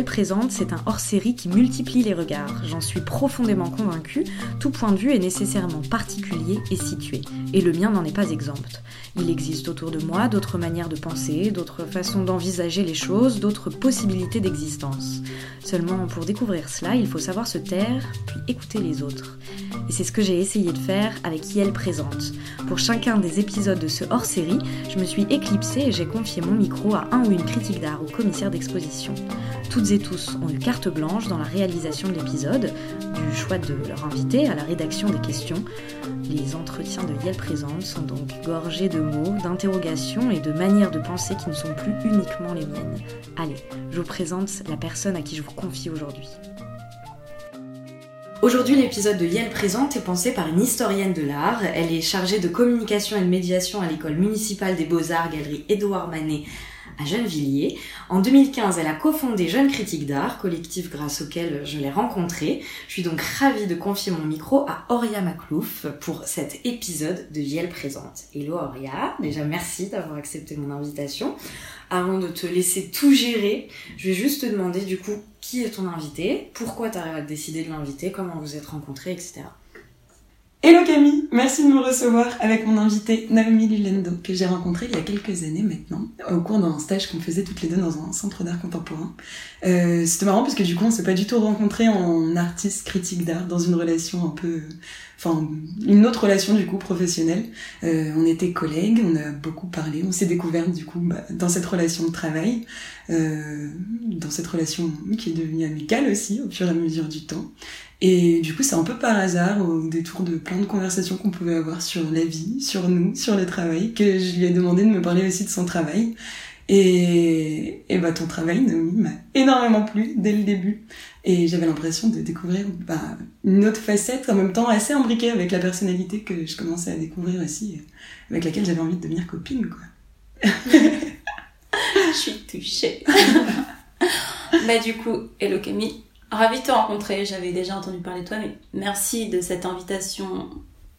Présente, c'est un hors-série qui multiplie les regards. J'en suis profondément convaincue, tout point de vue est nécessairement particulier et situé. Et le mien n'en est pas exempt. Il existe autour de moi d'autres manières de penser, d'autres façons d'envisager les choses, d'autres possibilités d'existence. Seulement, pour découvrir cela, il faut savoir se taire, puis écouter les autres. Et c'est ce que j'ai essayé de faire avec Yel Présente. Pour chacun des épisodes de ce hors-série, je me suis éclipsée et j'ai confié mon micro à un ou une critique d'art ou commissaire d'exposition. Toutes et tous ont eu carte blanche dans la réalisation de l'épisode, du choix de leur invité à la rédaction des questions. Les entretiens de Yel Présente sont donc gorgés de mots, d'interrogations et de manières de penser qui ne sont plus uniquement les miennes. Allez, je vous présente la personne à qui je vous confie aujourd'hui. Aujourd'hui, l'épisode de Yel Présente est pensé par une historienne de l'art. Elle est chargée de communication et de médiation à l'école municipale des beaux-arts, galerie Édouard Manet à Gennevilliers. En 2015, elle a cofondé Jeunes Critiques d'Art, collectif grâce auquel je l'ai rencontrée. Je suis donc ravie de confier mon micro à Auria Maclouf pour cet épisode de Yel Présente. Hello Auria, déjà merci d'avoir accepté mon invitation. Avant de te laisser tout gérer, je vais juste te demander du coup qui est ton invité, pourquoi tu as décidé de l'inviter, comment vous êtes rencontrés, etc. Hello Camille, merci de me recevoir avec mon invité Naomi Lulendo que j'ai rencontré il y a quelques années maintenant au cours d'un stage qu'on faisait toutes les deux dans un centre d'art contemporain. Euh, C'était marrant parce que du coup on s'est pas du tout rencontrés en artiste critique d'art dans une relation un peu, enfin une autre relation du coup professionnelle. Euh, on était collègues, on a beaucoup parlé, on s'est découvert du coup bah, dans cette relation de travail, euh, dans cette relation qui est devenue amicale aussi au fur et à mesure du temps. Et du coup, c'est un peu par hasard, au détour de plein de conversations qu'on pouvait avoir sur la vie, sur nous, sur le travail, que je lui ai demandé de me parler aussi de son travail. Et, et bah, ton travail, Naomi, m'a énormément plu dès le début. Et j'avais l'impression de découvrir bah, une autre facette, en même temps assez imbriquée avec la personnalité que je commençais à découvrir aussi, avec laquelle j'avais envie de devenir copine, quoi. je suis touchée. bah, du coup, hello Camille. Ravie de te rencontrer, j'avais déjà entendu parler de toi, mais merci de cette invitation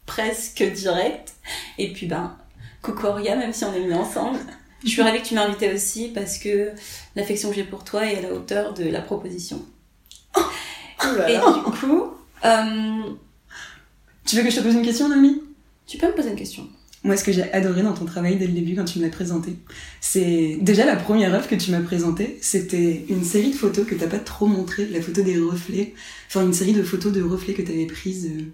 presque directe. Et puis ben, coucou Auria, même si on est mis ensemble. Je suis ravie que tu m'aies invité aussi parce que l'affection que j'ai pour toi est à la hauteur de la proposition. Oh Et du coup... Euh... Tu veux que je te pose une question, Naomi Tu peux me poser une question. Moi, ce que j'ai adoré dans ton travail dès le début quand tu me l'as présenté, c'est déjà la première œuvre que tu m'as présentée, c'était une série de photos que t'as pas trop montré, la photo des reflets, enfin une série de photos de reflets que t'avais prises euh,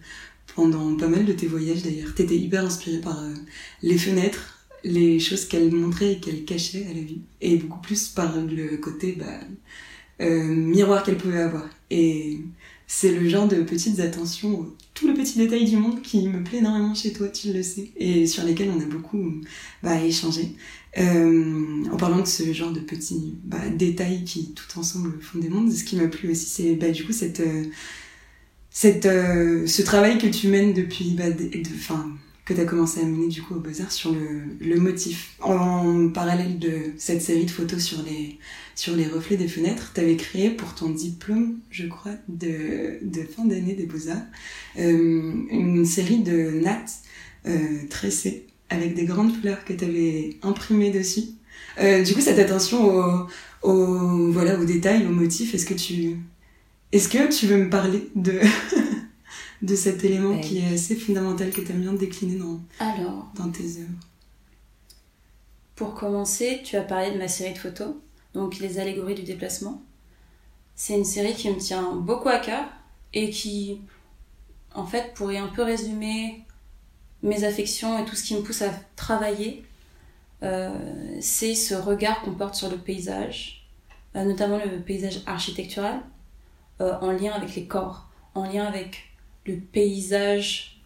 pendant pas mal de tes voyages d'ailleurs. T'étais hyper inspirée par euh, les fenêtres, les choses qu'elle montrait et qu'elle cachait à la vue, et beaucoup plus par le côté bah, euh, miroir qu'elle pouvait avoir. Et c'est le genre de petites attentions, tout le petit détail du monde qui me plaît énormément chez toi, tu le sais, et sur lesquels on a beaucoup bah, échangé. Euh, en parlant de ce genre de petits bah, détails qui tout ensemble font des mondes, ce qui m'a plu aussi, c'est bah, du coup cette, euh, cette, euh, ce travail que tu mènes depuis, bah, de, que tu as commencé à mener du coup au Beaux-Arts sur le, le motif. En parallèle de cette série de photos sur les, sur les reflets des fenêtres, tu avais créé pour ton diplôme, je crois, de, de fin d'année des Beaux-Arts, euh, une série de nattes euh, tressées avec des grandes fleurs que tu avais imprimées dessus. Euh, du coup, cette attention au, au, voilà, aux détails, aux motifs, est-ce que tu, est-ce que tu veux me parler de, de cet élément Ouais. qui est assez fondamental que tu aimes bien décliner dans, Alors, dans tes œuvres pour commencer, tu as parlé de ma série de photos, donc les allégories du déplacement. C'est une série qui me tient beaucoup à cœur et qui, en fait, pourrait un peu résumer mes affections et tout ce qui me pousse à travailler. Euh, c'est ce regard qu'on porte sur le paysage, euh, notamment le paysage architectural, euh, en lien avec les corps, en lien avec le paysage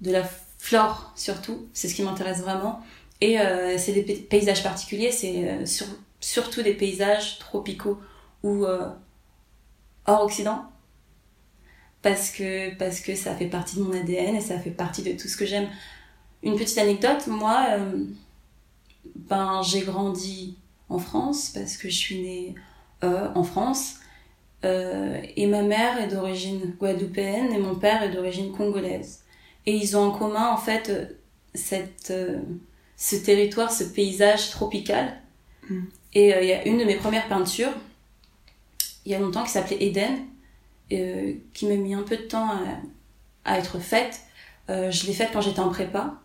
de la flore surtout, c'est ce qui m'intéresse vraiment. Et euh, c'est des pay- paysages particuliers, c'est euh, sur- surtout des paysages tropicaux ou euh, hors Occident. Parce que, ça fait partie de mon ADN et ça fait partie de tout ce que j'aime. Une petite anecdote, moi, ben, j'ai grandi en France parce que je suis née en France. Euh, et ma mère est d'origine guadeloupéenne et mon père est d'origine congolaise. Et ils ont en commun, en fait, euh, cette, euh, ce territoire, ce paysage tropical. Mm. Et euh, il y a une de mes premières peintures il y a longtemps qui s'appelait Eden, qui m'a mis un peu de temps à, à être faite. Je l'ai faite quand j'étais en prépa.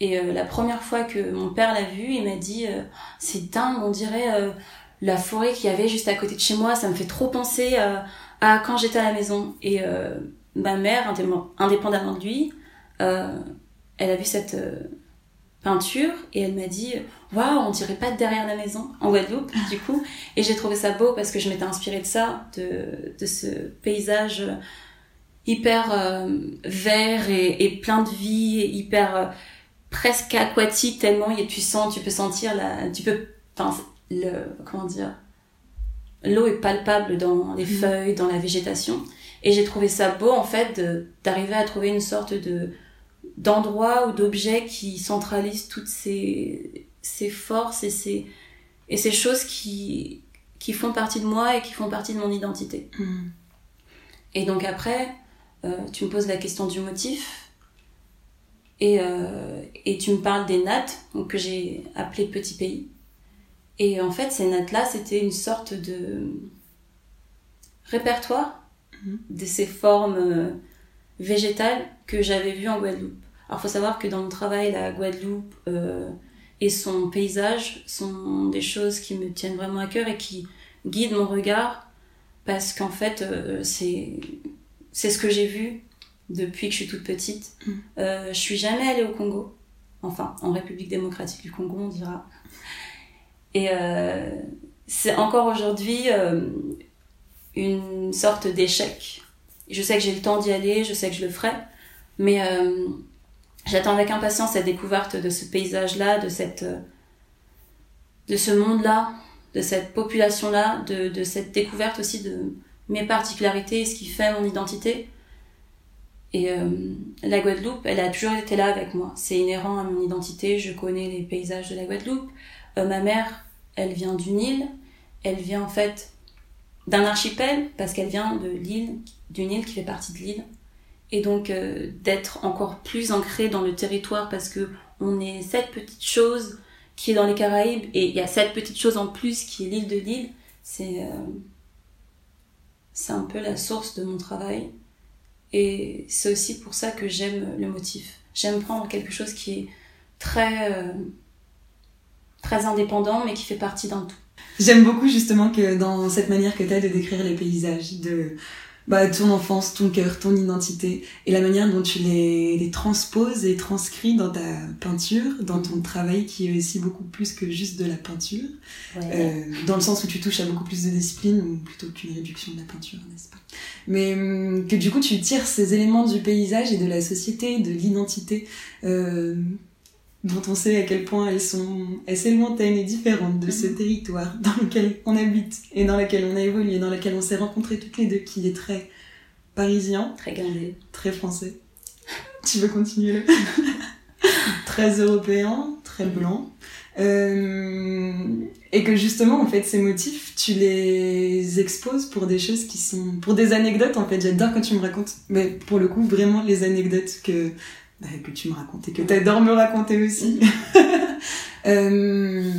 Et la première fois que mon père l'a vue, il m'a dit euh, C'est dingue, on dirait la forêt qu'il y avait juste à côté de chez moi, ça me fait trop penser à, à quand j'étais à la maison. Et ma mère, indépendamment de lui, elle a vu cette peinture et elle m'a dit waouh on dirait pas derrière la maison en Guadeloupe du coup et j'ai trouvé ça beau parce que je m'étais inspirée de ça de, de ce paysage hyper euh, vert et, et, plein de vie hyper euh, presque aquatique tellement il tu sens tu peux sentir la tu peux le comment dire l'eau est palpable dans les mmh. feuilles dans la végétation et j'ai trouvé ça beau en fait d'arriver à trouver une sorte de d'endroits ou d'objets qui centralisent toutes ces, ces forces et ces, et ces choses qui, qui font partie de moi et qui font partie de mon identité. Mm. Et donc après, euh, tu me poses la question du motif et, euh, et tu me parles des nattes donc, que j'ai appelées Petit Pays. Et en fait, ces nattes-là, c'était une sorte de répertoire mm. de ces formes euh, végétales que j'avais vues en Guadeloupe. Alors, faut savoir que dans mon travail, la Guadeloupe euh, et son paysage sont des choses qui me tiennent vraiment à cœur et qui guident mon regard parce qu'en fait, euh, c'est c'est ce que j'ai vu depuis que je suis toute petite. Mm. Euh, je suis jamais allée au Congo, enfin en République démocratique du Congo, on dira. Et euh, c'est encore aujourd'hui euh, une sorte d'échec. Je sais que j'ai le temps d'y aller, je sais que je le ferai, mais euh, j'attends avec impatience cette découverte de ce paysage-là, de cette, de ce monde-là, de cette population-là, de, de cette découverte aussi de mes particularités, ce qui fait mon identité. Et la Guadeloupe, elle a toujours été là avec moi. C'est inhérent à mon identité. Je connais les paysages de la Guadeloupe. Ma mère, elle vient d'une île. Elle vient en fait d'un archipel parce qu'elle vient de l'île, d'une île qui fait partie de l'île. Et donc euh, d'être encore plus ancré dans le territoire parce que on est cette petite chose qui est dans les Caraïbes et il y a cette petite chose en plus qui est l'île de l'île. C'est euh, c'est un peu la source de mon travail. Et c'est aussi pour ça que j'aime le motif. J'aime prendre quelque chose qui est très euh, très indépendant mais qui fait partie d'un tout. J'aime beaucoup justement que dans cette manière que tu as de décrire les paysages de bah, ton enfance, ton cœur, ton identité, et la manière dont tu les, les transposes et transcris dans ta peinture, dans ton travail qui est aussi beaucoup plus que juste de la peinture, ouais. euh, dans le sens où tu touches à beaucoup plus de discipline, plutôt qu'une réduction de la peinture, n'est-ce pas? Mais hum, que du coup tu tires ces éléments du paysage et de la société, de l'identité, euh, dont on sait à quel point elles sont assez lointaines et différentes de ce territoire dans lequel on habite et dans lequel on a évolué, dans lequel on s'est rencontrés toutes les deux, qui est très parisien, très gardé, très français. Tu veux continuer là? Très européen, très blanc. Euh, et que justement, en fait, ces motifs, tu les exposes pour des choses qui sont... pour des anecdotes, en fait. J'adore quand tu me racontes, mais pour le coup, vraiment les anecdotes que que tu me racontais, que t'adores me raconter aussi. euh,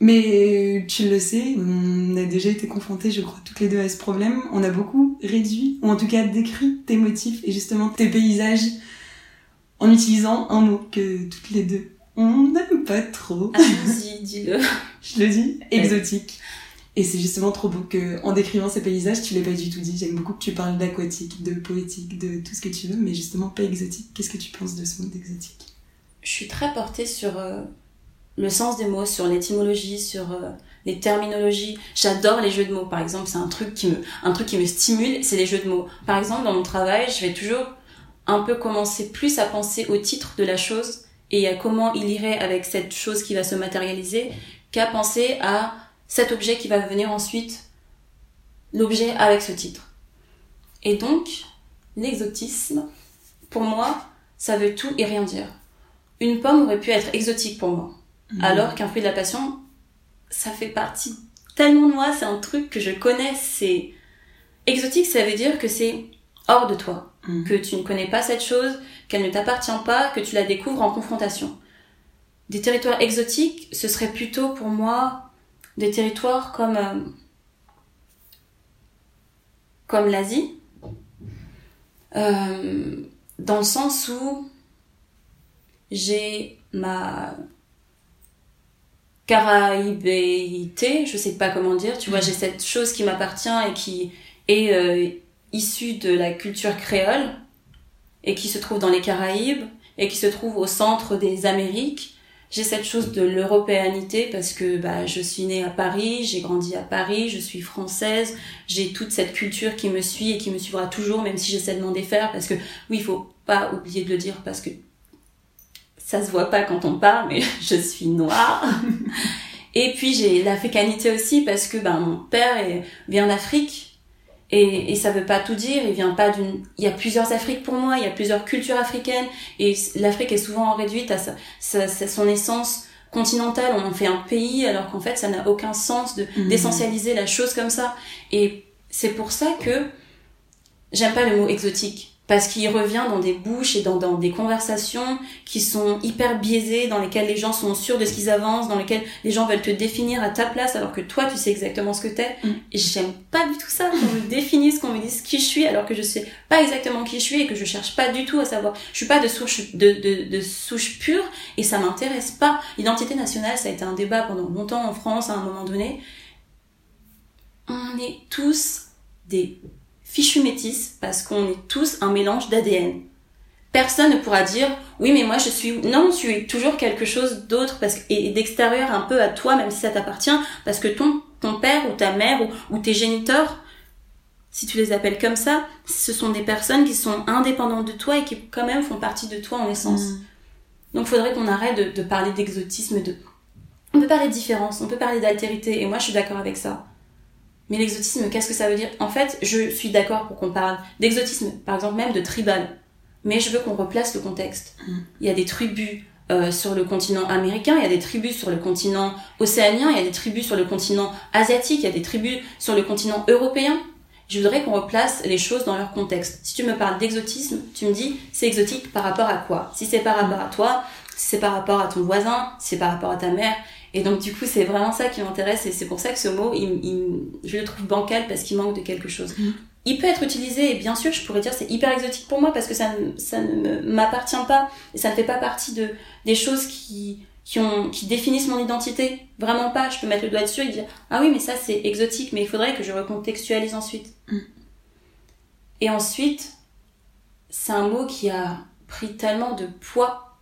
mais tu le sais, on a déjà été confrontés, je crois, toutes les deux à ce problème. On a beaucoup réduit, ou en tout cas décrit tes motifs et justement tes paysages en utilisant un mot que toutes les deux on n'aime pas trop. Allons-y, dis-le. je le dis, exotique. Et c'est justement trop beau que, en décrivant ces paysages, tu l'as pas du tout dit. J'aime beaucoup que tu parles d'aquatique, de poétique, de tout ce que tu veux, mais justement pas exotique. Qu'est-ce que tu penses de ce mot d'exotique? Je suis très portée sur euh, le sens des mots, sur l'étymologie, sur euh, les terminologies. J'adore les jeux de mots. Par exemple, c'est un truc qui me, un truc qui me stimule, c'est les jeux de mots. Par exemple, dans mon travail, je vais toujours un peu commencer plus à penser au titre de la chose et à comment il irait avec cette chose qui va se matérialiser qu'à penser à cet objet qui va venir ensuite, l'objet avec ce titre. Et donc, l'exotisme, pour moi, ça veut tout et rien dire. Une pomme aurait pu être exotique pour moi, mmh. alors qu'un fruit de la passion, ça fait partie tellement de moi, c'est un truc que je connais, c'est... Exotique, ça veut dire que c'est hors de toi, mmh. que tu ne connais pas cette chose, qu'elle ne t'appartient pas, que tu la découvres en confrontation. Des territoires exotiques, ce serait plutôt pour moi des territoires comme euh, comme l'Asie, euh, dans le sens où j'ai ma caraïbéité, je sais pas comment dire, tu vois, j'ai cette chose qui m'appartient et qui est euh, issue de la culture créole et qui se trouve dans les Caraïbes et qui se trouve au centre des Amériques. J'ai cette chose de l'européanité parce que bah, je suis née à Paris, j'ai grandi à Paris, je suis française, j'ai toute cette culture qui me suit et qui me suivra toujours, même si j'essaie de m'en défaire parce que oui, il faut pas oublier de le dire parce que ça se voit pas quand on parle, mais je suis noire. et puis j'ai l'africanité aussi parce que ben mon père est, vient d'Afrique et, et ça veut pas tout dire. Il vient pas d'une. Il y a plusieurs Afriques pour moi. Il y a plusieurs cultures africaines et l'Afrique est souvent réduite à sa, son essence continentale. On en fait un pays alors qu'en fait ça n'a aucun sens de mmh. d'essentialiser la chose comme ça. Et c'est pour ça que j'aime pas le mot exotique parce qu'il revient dans des bouches et dans, dans, des conversations qui sont hyper biaisées, dans lesquelles les gens sont sûrs de ce qu'ils avancent, dans lesquelles les gens veulent te définir à ta place alors que toi tu sais exactement ce que t'es. Mm. J'aime pas du tout ça, qu'on me définisse, qu'on me dise qui je suis alors que je sais pas exactement qui je suis et que je cherche pas du tout à savoir. Je suis pas de souche, de, de, de souche pure et ça m'intéresse pas. L'identité nationale, ça a été un débat pendant longtemps en France à un moment donné. On est tous des fichu métis parce qu'on est tous un mélange d'ADN. Personne ne pourra dire oui mais moi je suis non tu es toujours quelque chose d'autre parce et d'extérieur un peu à toi même si ça t'appartient parce que ton ton père ou ta mère ou, ou tes géniteurs si tu les appelles comme ça ce sont des personnes qui sont indépendantes de toi et qui quand même font partie de toi en essence. Donc, mm. Donc faudrait qu'on arrête de, de parler d'exotisme de on peut parler de différence, on peut parler d'altérité et moi je suis d'accord avec ça. Mais l'exotisme, qu'est-ce que ça veut dire? En fait, je suis d'accord pour qu'on parle d'exotisme, par exemple même de tribal. Mais je veux qu'on replace le contexte. Mm. Il y a des tribus euh, sur le continent américain, il y a des tribus sur le continent océanien, il y a des tribus sur le continent asiatique, il y a des tribus sur le continent européen. Je voudrais qu'on replace les choses dans leur contexte. Si tu me parles d'exotisme, tu me dis c'est exotique par rapport à quoi? Si c'est par rapport à toi, si c'est par rapport à ton voisin, si c'est par rapport à ta mère, et donc du coup, c'est vraiment ça qui m'intéresse et c'est pour ça que ce mot, il, je le trouve bancal parce qu'il manque de quelque chose. Mm. Il peut être utilisé et bien sûr, je pourrais dire c'est hyper exotique pour moi parce que ça, ça ne m'appartient pas et ça ne fait pas partie de des choses qui qui ont qui définissent mon identité. Vraiment pas. Je peux mettre le doigt dessus et dire ah oui mais ça c'est exotique mais il faudrait que je recontextualise ensuite. Mm. Et ensuite, c'est un mot qui a pris tellement de poids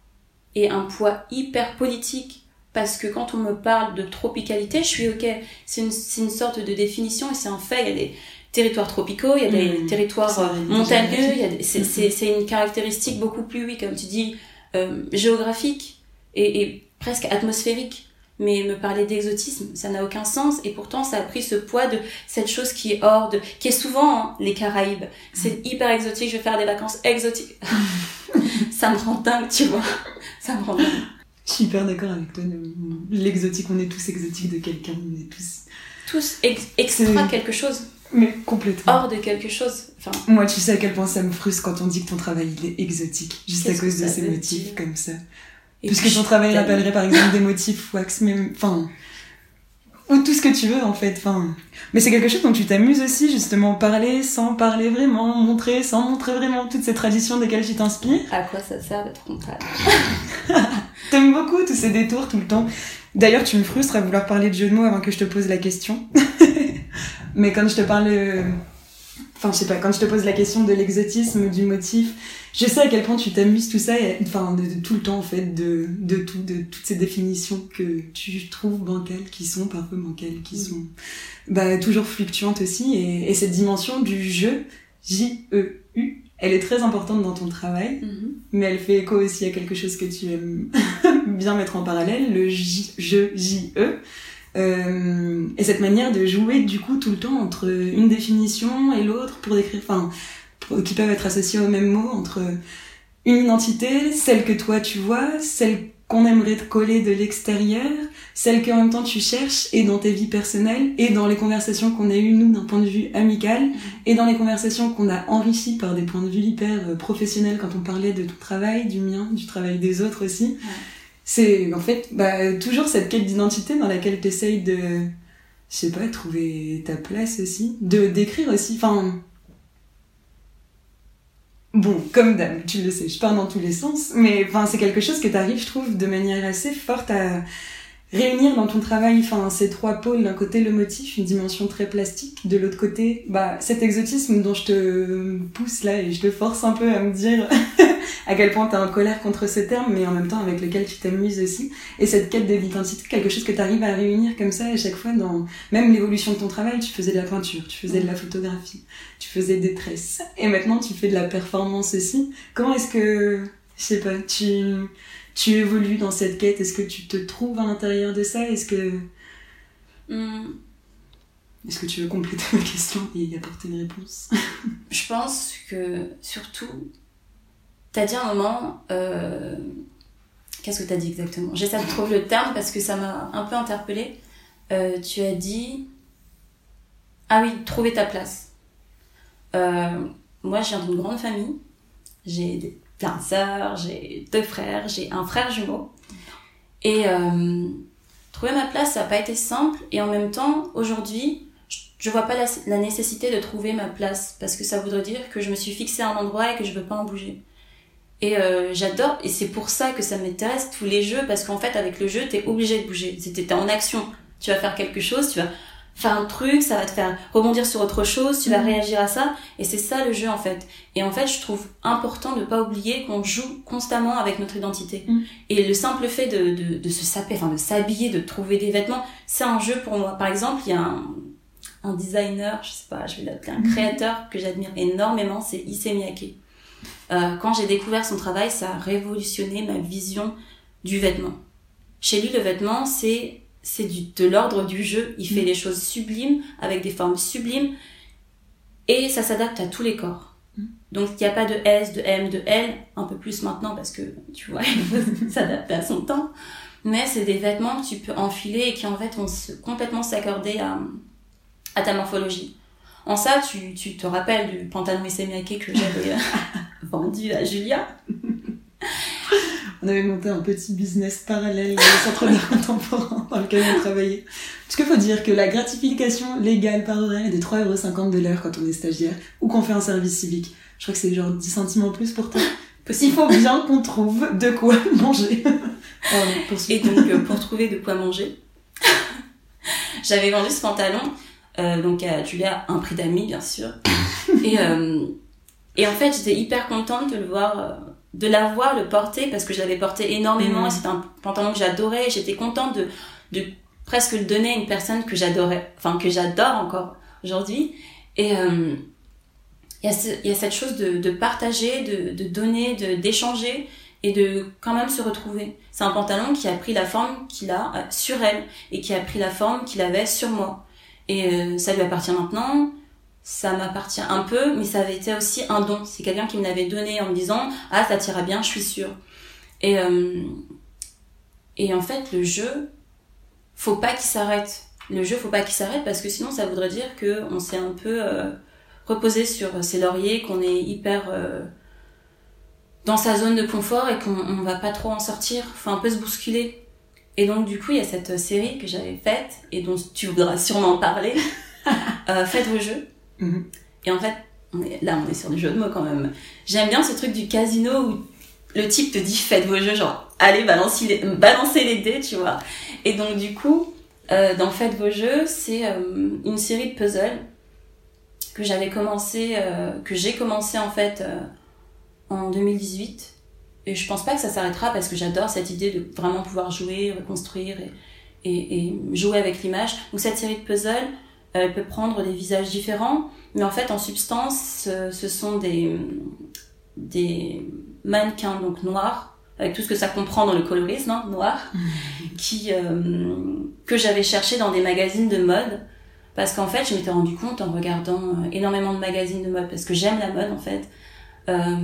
et un poids hyper politique parce que quand on me parle de tropicalité, je suis ok. C'est une, une, sorte de définition et c'est un fait. Il y a des territoires tropicaux, il y a des mmh. territoires euh, montagneux, c'est une caractéristique beaucoup plus, oui, comme tu dis, euh, géographique et, et, presque atmosphérique. Mais me parler d'exotisme, ça n'a aucun sens et pourtant ça a pris ce poids de cette chose qui est hors de, qui est souvent hein, les Caraïbes. C'est mmh. hyper exotique, je vais faire des vacances exotiques. ça me rend dingue, tu vois. Ça me rend dingue. Je suis hyper d'accord avec toi. L'exotique, on est tous exotiques de quelqu'un, on est tous. Tous extra quelque chose. Mais complètement. Hors de quelque chose. Enfin... Moi, tu sais à quel point ça me frustre quand on dit que ton travail il est exotique, juste à cause de ces motifs comme ça. Puisque ton travail rappellerait par exemple des motifs wax, mais enfin ou tout ce que tu veux en fait. Enfin, mais c'est quelque chose dont tu t'amuses aussi justement parler sans parler vraiment, montrer sans montrer vraiment toutes ces traditions desquelles tu t'inspires. À quoi ça sert d'être frontal T'aimes beaucoup tous ces détours tout le temps. D'ailleurs, tu me frustres à vouloir parler de jeu de mots avant que je te pose la question. mais quand je te parle enfin je sais pas quand je te pose la question de l'exotisme du motif je sais à quel point tu t'amuses tout ça et, enfin de, tout le temps en fait de, de tout de toutes ces définitions que tu trouves bancales qui sont parfois bancales qui sont bah toujours fluctuantes aussi et, et cette dimension du jeu J E U elle est très importante dans ton travail mm-hmm. mais elle fait écho aussi à quelque chose que tu aimes bien mettre en parallèle le J, jeu J E euh, et cette manière de jouer du coup tout le temps entre une définition et l'autre pour décrire, enfin, qui peuvent être associés au même mot entre une identité, celle que toi tu vois, celle qu'on aimerait te coller de l'extérieur, celle qu'en même temps tu cherches et dans tes vies personnelles et dans les conversations qu'on a eues nous d'un point de vue amical et dans les conversations qu'on a enrichies par des points de vue hyper euh, professionnels quand on parlait de ton travail, du mien, du travail des autres aussi c'est en fait bah, toujours cette quête d'identité dans laquelle tu essayes de, je sais pas, trouver ta place aussi, de d'écrire aussi. Enfin, Bon, comme d'hab, tu le sais, je parle dans tous les sens, mais enfin, c'est quelque chose que tu arrives, je trouve, de manière assez forte à réunir dans ton travail enfin, ces trois pôles. D'un côté, le motif, une dimension très plastique. De l'autre côté, bah, cet exotisme dont je te pousse là et je te force un peu à me dire à quel point t'es en colère contre ce terme, mais en même temps avec lequel tu t'amuses aussi. Et cette quête de l'identité, quelque chose que tu arrives à réunir comme ça à chaque fois dans même l'évolution de ton travail. Tu faisais de la peinture, tu faisais de la photographie, tu faisais des tresses. Et maintenant, tu fais de la performance aussi. Comment est-ce que, je sais pas, tu tu évolues dans cette quête Est-ce que tu te trouves à l'intérieur de ça? Est-ce que. Hmm. Est-ce que tu veux compléter ma question et y apporter une réponse? Je pense que surtout, t'as dit un moment. Euh, qu'est-ce que t'as dit exactement? J'essaie de trouver le terme parce que ça m'a un peu interpellée. Euh, tu as dit. Ah oui, trouver ta place. Euh, moi, je viens d'une grande famille. J'ai des plein de sœurs, j'ai deux frères, j'ai un frère jumeau. Et euh, trouver ma place, ça n'a pas été simple. Et en même temps, aujourd'hui, je vois pas la, nécessité de trouver ma place parce que ça voudrait dire que je me suis fixé à un endroit et que je veux pas en bouger. Et euh, j'adore, et c'est pour ça que ça m'intéresse tous les jeux parce qu'en fait, avec le jeu, t'es obligé de bouger. T'es en action. Tu vas faire quelque chose, tu vas faire un truc, ça va te faire rebondir sur autre chose, tu vas mhm. réagir à ça, et c'est ça le jeu en fait. Et en fait, je trouve important de ne pas oublier qu'on joue constamment avec notre identité. Mhm. Et le simple fait de, de, de se saper, enfin de s'habiller, de trouver des vêtements, c'est un jeu pour moi. Par exemple, il y a un, un designer, je sais pas, je vais l'appeler un mhm. créateur que j'admire énormément, c'est Issey Miyake. Euh, quand j'ai découvert son travail, ça a révolutionné ma vision du vêtement. Chez lui, le vêtement, c'est c'est de l'ordre du jeu. Il fait des mm. choses sublimes, avec des formes sublimes, et ça s'adapte à tous les corps. Mm. Donc il n'y a pas de S, de M, de L, un peu plus maintenant parce que tu vois, il s'adapter à son temps. Mais c'est des vêtements que tu peux enfiler et qui en fait vont se, complètement s'accorder à, à ta morphologie. En ça, tu, tu te rappelles du pantalon Issey que j'avais vendu à Julia on avait monté un petit business parallèle au centre d'art contemporain dans lequel on travaillait. Parce qu'il faut dire que la gratification légale par horaire est de 3,50€ de l'heure quand on est stagiaire ou qu'on fait un service civique. Je crois que c'est genre 10 centimes en plus pour toi. Il faut bien qu'on trouve de quoi manger. Et donc, euh, pour trouver de quoi manger, j'avais vendu ce pantalon, euh, donc à Julia, un prix d'amis, bien sûr. Et, euh, et en fait, j'étais hyper contente de le voir de l'avoir, le porter, parce que je l'avais porté énormément, mm. et c'était un pantalon que j'adorais, j'étais contente de, de presque le donner à une personne que j'adorais, enfin que j'adore encore aujourd'hui. Et euh, il y, a cette chose de, de partager, de, de donner, de d'échanger et de quand même se retrouver. C'est un pantalon qui a pris la forme qu'il a euh, sur elle et qui a pris la forme qu'il avait sur moi. Et euh, ça lui appartient maintenant ça m'appartient un peu, mais ça avait été aussi un don. C'est quelqu'un qui me l'avait donné en me disant Ah, ça t'ira bien, je suis sûre. Et, euh, et en fait, le jeu, faut pas qu'il s'arrête. Le jeu, faut pas qu'il s'arrête parce que sinon, ça voudrait dire qu'on s'est un peu euh, reposé sur ses lauriers, qu'on est hyper euh, dans sa zone de confort et qu'on va pas trop en sortir. Faut un peu se bousculer. Et donc, du coup, il y a cette série que j'avais faite et dont tu voudras sûrement parler. Faites vos jeux Mhm. Et en fait, là, on est sur du jeu de mots quand même. J'aime bien ce truc du casino où le type te dit faites vos jeux, genre allez, balancez les, balancez les dés, tu vois. Et donc, du coup, euh, dans Faites vos jeux, c'est euh, une série de puzzles que j'avais commencé, euh, que j'ai commencé en fait en 2018. Et je pense pas que ça s'arrêtera parce que j'adore cette idée de vraiment pouvoir jouer, reconstruire et, et, jouer avec l'image. Donc cette série de puzzles, elle peut prendre des visages différents, mais en fait, en substance, ce sont des, des mannequins donc noirs, avec tout ce que ça comprend dans le colorisme, hein, noir, qui, euh, que j'avais cherché dans des magazines de mode. Parce qu'en fait, je m'étais rendu compte en regardant euh, énormément de magazines de mode, parce que j'aime la mode en fait, euh,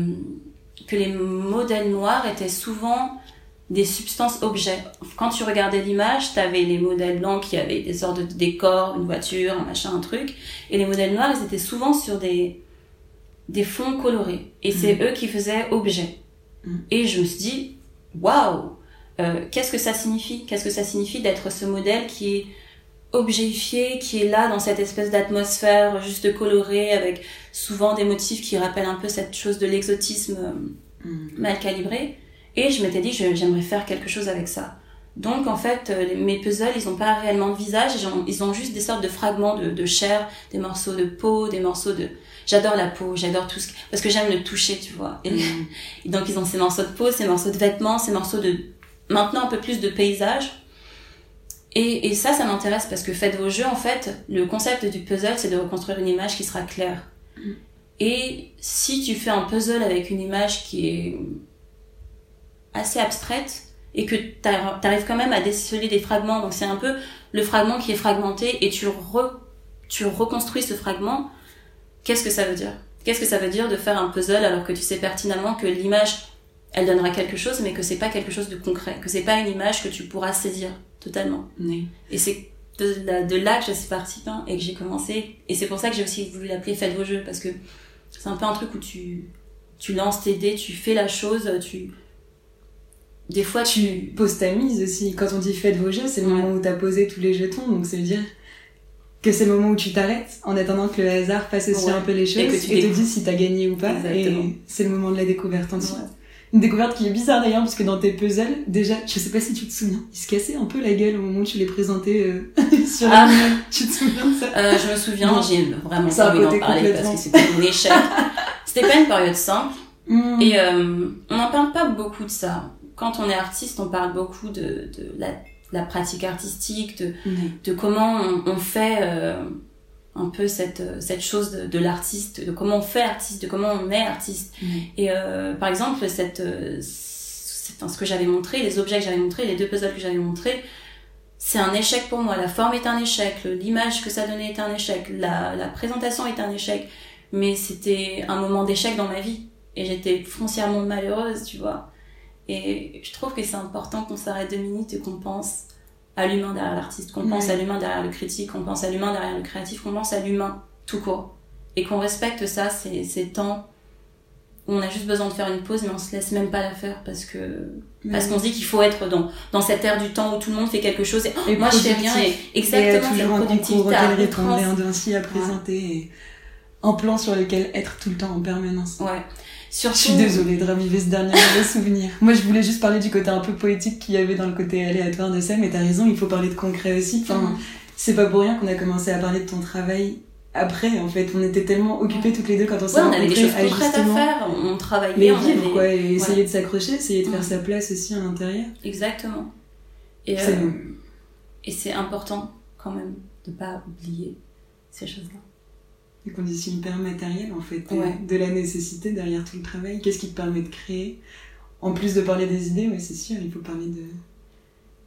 que les modèles noirs étaient souvent des substances objets. Quand tu regardais l'image, tu avais les modèles blancs qui avaient des sortes de décors, une voiture, un machin, un truc. Et les modèles noirs, ils étaient souvent sur des, des fonds colorés. Et c'est mm. eux qui faisaient objet. Mm. Et je me suis dit, waouh, euh, qu'est-ce que ça signifie? Qu'est-ce que ça signifie d'être ce modèle qui est objectifié, qui est là dans cette espèce d'atmosphère juste colorée, avec souvent des motifs qui rappellent un peu cette chose de l'exotisme euh, Mm. mal calibré? Et je m'étais dit j'aimerais faire quelque chose avec ça. Donc en fait, euh, mes puzzles, ils ont pas réellement de visage, ils ont, ils ont juste des sortes de fragments de, de chair, des morceaux de peau, des morceaux de... J'adore la peau, j'adore tout ce... Parce que j'aime le toucher, tu vois. Et, Mm. et donc ils ont ces morceaux de peau, ces morceaux de vêtements, ces morceaux de... Maintenant un peu plus de paysage. Et, et ça, ça m'intéresse parce que faites vos jeux, en fait, le concept du puzzle, c'est de reconstruire une image qui sera claire. Mm. Et si tu fais un puzzle avec une image qui est assez abstraite et que t'ar- t'arrives quand même à déceler des fragments, donc c'est un peu le fragment qui est fragmenté et tu, re, tu reconstruis ce fragment, qu'est-ce que ça veut dire? Qu'est-ce que ça veut dire de faire un puzzle alors que tu sais pertinemment que l'image, elle donnera quelque chose, mais que c'est pas quelque chose de concret, que c'est pas une image que tu pourras saisir totalement? Oui. Et c'est de, là que je suis partie hein, et que j'ai commencé. Et c'est pour ça que j'ai aussi voulu l'appeler Faites vos jeux, parce que c'est un peu un truc où tu, tu lances tes dés, tu fais la chose, tu. Des fois, tu. Tu poses ta mise aussi. Quand on dit faites vos jeux, c'est le moment où t'as posé tous les jetons, donc ça veut dire que c'est le moment où tu t'arrêtes en attendant que le hasard fasse aussi Ouais. un peu les choses Et que tu te dise si t'as gagné ou pas. Exactement. Et c'est le moment de la découverte ensuite. Ouais. Une découverte qui est bizarre d'ailleurs, parce que dans tes puzzles, déjà, je sais pas si tu te souviens, ils se cassaient un peu la gueule au moment où tu les présentais euh, sur Ah. la. Tu te souviens de ça? Euh, je me souviens, j'ai vraiment Ça pas envie voté d'en parler parce que c'était un échec. c'était pas une période simple. Mmh. Et euh, on n'en parle pas beaucoup de ça. Quand on est artiste, on parle beaucoup de, de la, pratique artistique, de, comment on, on fait euh, un peu cette, euh, cette chose de, de l'artiste, de comment on fait artiste, de comment on est artiste. Et euh, par exemple, cette, ce que j'avais montré, les objets que j'avais montrés, les deux puzzles que j'avais montrés, c'est un échec pour moi. La forme est un échec, l'image que ça donnait est un échec, la, la présentation est un échec. Mais c'était un moment d'échec dans ma vie. Et j'étais foncièrement malheureuse, tu vois. Et je trouve que c'est important qu'on s'arrête deux minutes et qu'on pense à l'humain derrière l'artiste, qu'on pense Ouais. à l'humain derrière le critique, qu'on pense à l'humain derrière le créatif, qu'on pense à l'humain tout court. Et qu'on respecte ça, ces, ces temps où on a juste besoin de faire une pause, mais on se laisse même pas la faire parce que parce qu'on se dit qu'il faut être dans dans cette ère du temps où tout le monde fait quelque chose et, Et moi je fais rien et Et euh, exactement cette toujours un concours auquel répondre et un dossier à présenter et un plan sur lequel être tout le temps en permanence. Ouais. Je suis désolée de raviver ce dernier mauvais souvenir. Moi, je voulais juste parler du côté un peu poétique qu'il y avait dans le côté aléatoire de ça, mais t'as raison, il faut parler de concret aussi. Enfin, Mhm. c'est pas pour rien qu'on a commencé à parler de ton travail après, en fait. On était tellement occupés toutes les deux quand on s'est Ouais, on avait des rencontrés choses concrètes à faire, on, travaillait, on vivre, avait- quoi, et essayer de s'accrocher, essayer de faire Mhm. sa place aussi à l'intérieur. Exactement. Et, C'est euh, bon. et c'est important quand même de pas oublier ces choses-là. Des conditions hyper matérielles, en fait, Ouais. de la nécessité derrière tout le travail. Qu'est-ce qui te permet de créer? En plus de parler des idées, ouais, c'est sûr, il faut parler de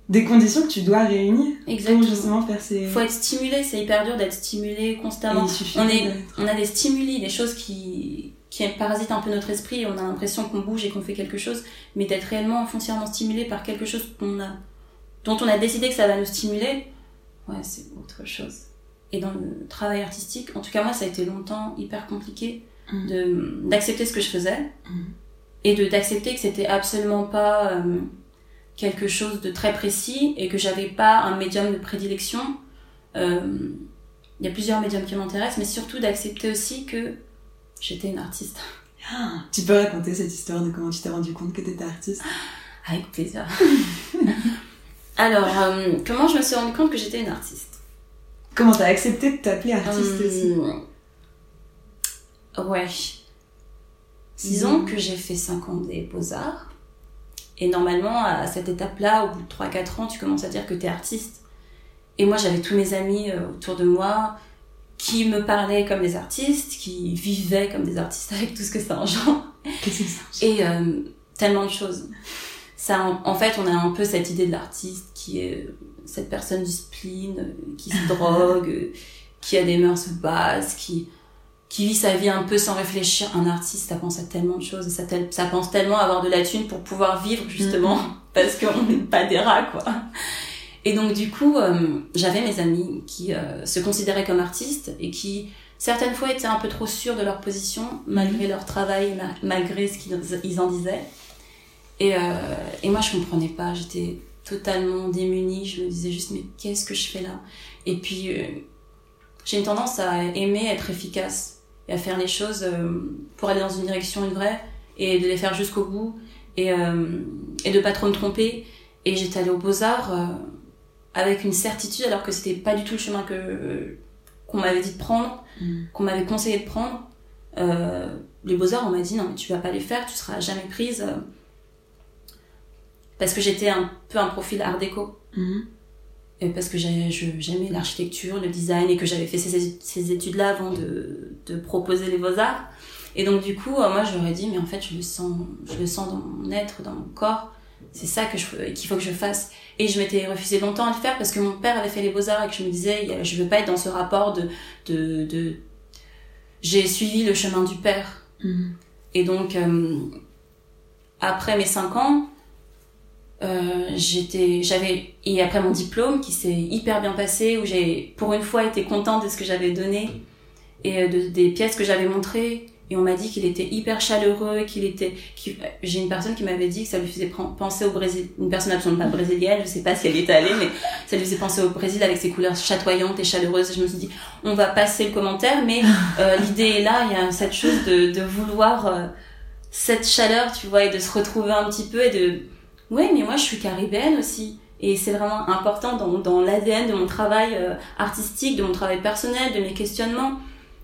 des conditions que tu dois réunir pour justement faire ces. Faut être stimulé, c'est hyper dur d'être stimulé constamment. il suffit On, est, on a des stimuli, des choses qui, qui parasitent un peu notre esprit on a l'impression qu'on bouge et qu'on fait quelque chose, mais d'être réellement foncièrement stimulé par quelque chose qu'on a, dont on a décidé que ça va nous stimuler, ouais, c'est autre chose. Et dans le travail artistique, en tout cas moi, ça a été longtemps hyper compliqué de d'accepter ce que je faisais Mhm. et de d'accepter que c'était absolument pas euh, quelque chose de très précis et que j'avais pas un médium de prédilection. Euh, Il y a plusieurs médiums qui m'intéressent, mais surtout d'accepter aussi que j'étais une artiste. Ah, tu peux raconter cette histoire de comment tu t'es rendu compte que t'étais artiste? Avec plaisir. Alors, euh, comment je me suis rendu compte que j'étais une artiste? Comment t'as accepté de t'appeler artiste aussi Euh, Ouais. Disons que j'ai fait 5 ans des beaux-arts. Et normalement, à cette étape-là, au bout de 3-4 ans, tu commences à dire que t'es artiste. Et moi, j'avais tous mes amis euh, autour de moi qui me parlaient comme des artistes, qui vivaient comme des artistes avec tout ce que ça engendre. Qu'est-ce que c'est Et euh, tellement de choses. Ça, en, en fait, on a un peu cette idée de l'artiste qui est cette personne du spleen, euh, qui se drogue, euh, qui a des mœurs basses, qui, qui vit sa vie un peu sans réfléchir. Un artiste, ça pense à tellement de choses, ça, pense tellement à avoir de la thune pour pouvoir vivre, justement, parce qu'on n'est pas des rats, quoi. Et donc, du coup, euh, j'avais mes amis qui euh, se considéraient comme artistes et qui, certaines fois, étaient un peu trop sûrs de leur position, malgré leur travail, ma- malgré ce qu'ils ils en disaient. Et, euh, et moi, je comprenais pas. J'étais totalement démunie. Je me disais juste, mais qu'est-ce que je fais là? Et puis, euh, j'ai une tendance à aimer être efficace et à faire les choses euh, pour aller dans une direction, une vraie, et de les faire jusqu'au bout, et, euh, et de pas trop me tromper. Et j'étais allée aux Beaux-Arts euh, avec une certitude, alors que c'était pas du tout le chemin que qu'on m'avait dit de prendre, Mm. qu'on m'avait conseillé de prendre. Les Beaux-Arts, on m'a dit non, mais tu vas pas les faire, tu seras jamais prise. Parce que j'étais un peu un profil art déco. Mhm. Et parce que j'ai- je- j'aimais l'architecture, le design et que j'avais fait ces, ces études-là avant de, de proposer les beaux-arts. Et donc du coup, euh, moi j'aurais dit, mais en fait je le sens, je le sens dans mon être, dans mon corps. C'est ça que qu'il faut que je fasse. Et je m'étais refusé longtemps à le faire parce que mon père avait fait les beaux-arts et que je me disais, je veux pas être dans ce rapport de... de, de... J'ai suivi le chemin du père. Mhm. Et donc, euh, après mes 5 ans, euh, j'étais, j'avais, et après mon diplôme qui s'est hyper bien passé, où j'ai pour une fois été contente de ce que j'avais donné et euh, de, des pièces que j'avais montrées. Et on m'a dit qu'il était hyper chaleureux, qu'il était. qu'il- J'ai une personne qui m'avait dit que ça lui faisait penser au Brésil. Une personne absolument pas brésilienne, je sais pas si elle est allée, mais ça lui faisait penser au Brésil avec ses couleurs chatoyantes et chaleureuses. Et je me suis dit, on va passer le commentaire, mais euh, l'idée est là, il y a cette chose de, de vouloir euh, cette chaleur, tu vois, et de se retrouver un petit peu et de. Ouais, mais moi je suis caribéenne aussi. Et c'est vraiment important dans, dans l'ADN de mon travail euh, artistique, de mon travail personnel, de mes questionnements,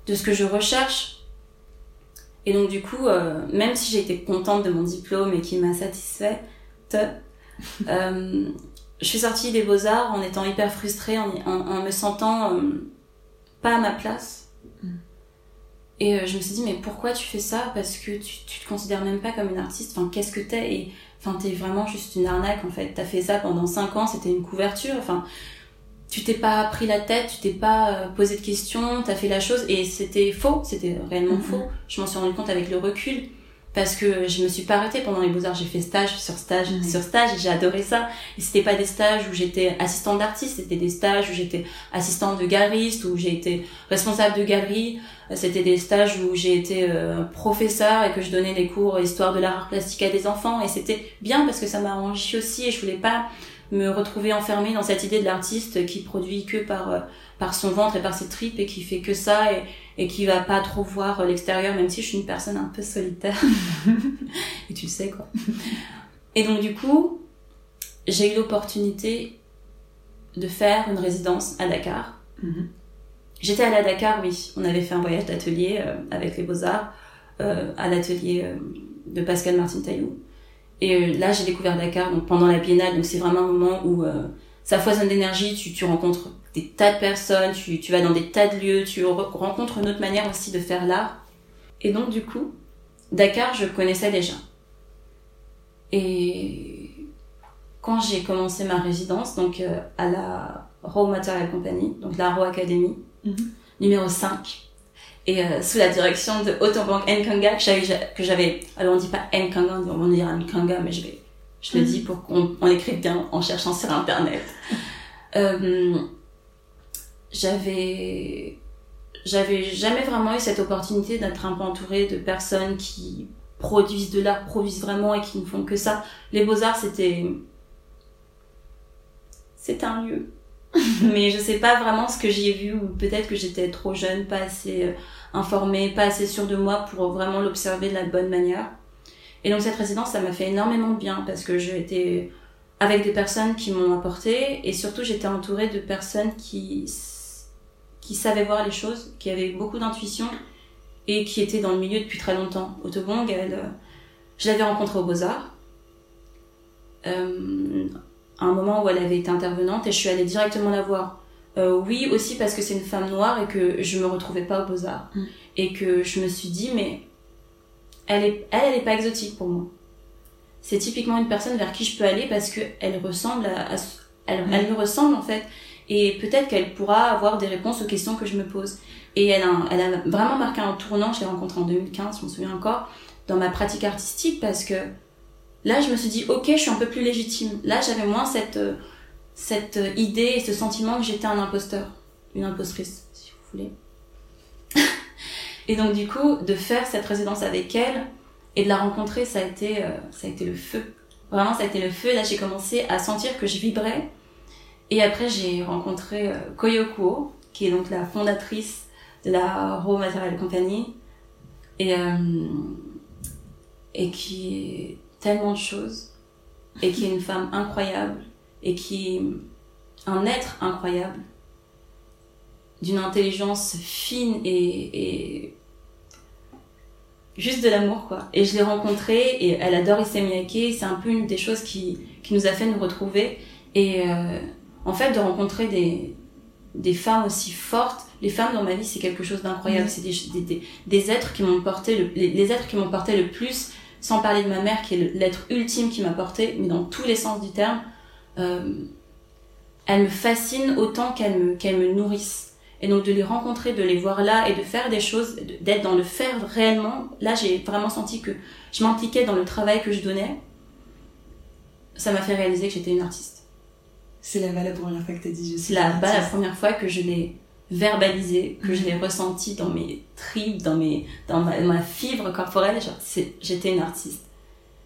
de ce que je recherche. Et donc du coup, euh, même si j'ai été contente de mon diplôme et qui m'a satisfaite, euh, je suis sortie des beaux-arts en étant hyper frustrée, en, en, en me sentant pas à ma place. Et euh, je me suis dit, mais pourquoi tu fais ça? Parce que tu, tu te considères même pas comme une artiste. Enfin, qu'est-ce que t'es? Et enfin, t'es vraiment juste une arnaque en fait. T'as fait ça pendant 5 ans, c'était une couverture. Enfin, tu t'es pas pris la tête, tu t'es pas euh, posé de questions, t'as fait la chose et c'était faux, c'était réellement Mhm. faux. Je m'en suis rendu compte avec le recul parce que je me suis pas arrêtée pendant les beaux-arts. J'ai fait stage sur stage sur stage et j'ai adoré ça. Et c'était pas des stages où j'étais assistante d'artiste, c'était des stages où j'étais assistante de galeriste, où j'ai été responsable de galerie. C'était des stages où j'ai été euh, professeur et que je donnais des cours histoire de l'art plastique à des enfants. Et c'était bien parce que ça m'a enrichi aussi et je voulais pas me retrouver enfermée dans cette idée de l'artiste qui produit que par euh, par son ventre et par ses tripes et qui fait que ça et, et qui va pas trop voir euh, l'extérieur même si je suis une personne un peu solitaire. Et tu le sais quoi. Et donc du coup j'ai eu l'opportunité de faire une résidence à Dakar. Mhm. j'étais allée à Dakar oui. On avait fait un voyage d'atelier euh, avec les beaux arts euh, à l'atelier euh, de Pascal Martin Taillou et euh, là, j'ai découvert Dakar donc pendant la biennale. Donc c'est vraiment un moment où euh, ça foisonne d'énergie. Tu, tu rencontres des tas de personnes, tu, tu vas dans des tas de lieux, tu re- rencontres une autre manière aussi de faire l'art. Et donc du coup, Dakar, je connaissais déjà. Et quand j'ai commencé ma résidence, donc euh, à la Raw Material Company, donc la Raw Academy, Mhm. numéro 5, et euh, sous la direction de Autobank Nkanga que j'avais alors on dit pas Nkanga on dit- Nkanga mais je vais je le Mhm. dis pour qu'on on l'écrive bien en cherchant sur internet. Euh, j'avais j'avais jamais vraiment eu cette opportunité d'être un peu entourée de personnes qui produisent de l'art produisent vraiment et qui ne font que ça. Les beaux arts c'était c'est un lieu. Mais je sais pas vraiment ce que j'y ai vu ou peut-être que j'étais trop jeune, pas assez euh, informée, pas assez sûre de moi pour vraiment l'observer de la bonne manière. Et donc cette résidence, ça m'a fait énormément de bien parce que j'étais avec des personnes qui m'ont apporté et surtout j'étais entourée de personnes qui qui savaient voir les choses, qui avaient beaucoup d'intuition et qui étaient dans le milieu depuis très longtemps. Autobong, euh, je l'avais rencontrée aux Beaux-Arts. Euh, à un moment où elle avait été intervenante et je suis allée directement la voir. Euh, oui, aussi parce que c'est une femme noire et que je me retrouvais pas aux Beaux-Arts. Mm. Et que je me suis dit, mais elle est, elle, elle est pas exotique pour moi. C'est typiquement une personne vers qui je peux aller parce que elle ressemble à, elle, Mm. elle me ressemble en fait. Et peut-être qu'elle pourra avoir des réponses aux questions que je me pose. Et elle a, elle a vraiment marqué un tournant, je l'ai rencontrée en 2015, je m'en souviens encore, dans ma pratique artistique parce que là je me suis dit ok je suis un peu plus légitime là j'avais moins cette euh, cette euh, idée et ce sentiment que j'étais un imposteur une impostrice si vous voulez et donc du coup de faire cette résidence avec elle et de la rencontrer ça a été euh, ça a été le feu Vraiment, ça a été le feu. Là, j'ai commencé à sentir que je vibrais. Et après, j'ai rencontré euh, Koyoko, qui est donc la fondatrice de la Raw Material Company. Et, euh, et qui est tellement de choses. Et qui est une femme incroyable. Et qui est un être incroyable. D'une intelligence fine et, et juste de l'amour quoi. Et je l'ai rencontrée et elle adore Issey Miyake c'est un peu une des choses qui qui nous a fait nous retrouver. Et euh, en fait de rencontrer des des femmes aussi fortes. Les femmes dans ma vie c'est quelque chose d'incroyable. C'est des, des, des, êtres qui m'ont porté le, les, êtres qui m'ont porté le plus sans parler de ma mère qui est l'être ultime qui m'a porté mais dans tous les sens du terme elles me fascinent autant qu'elles me me nourrissent et donc de les rencontrer, de les voir là et de faire des choses, d'être dans le faire réellement, là j'ai vraiment senti que je m'impliquais dans le travail que je donnais. Ça m'a fait réaliser que j'étais une artiste. C'est là-bas la première fois que tu dit je suis là-bas la première fois que je l'ai verbalisé, que je l'ai ressenti dans mes tripes, dans, mes, dans ma, fibre corporelle, j'étais une artiste.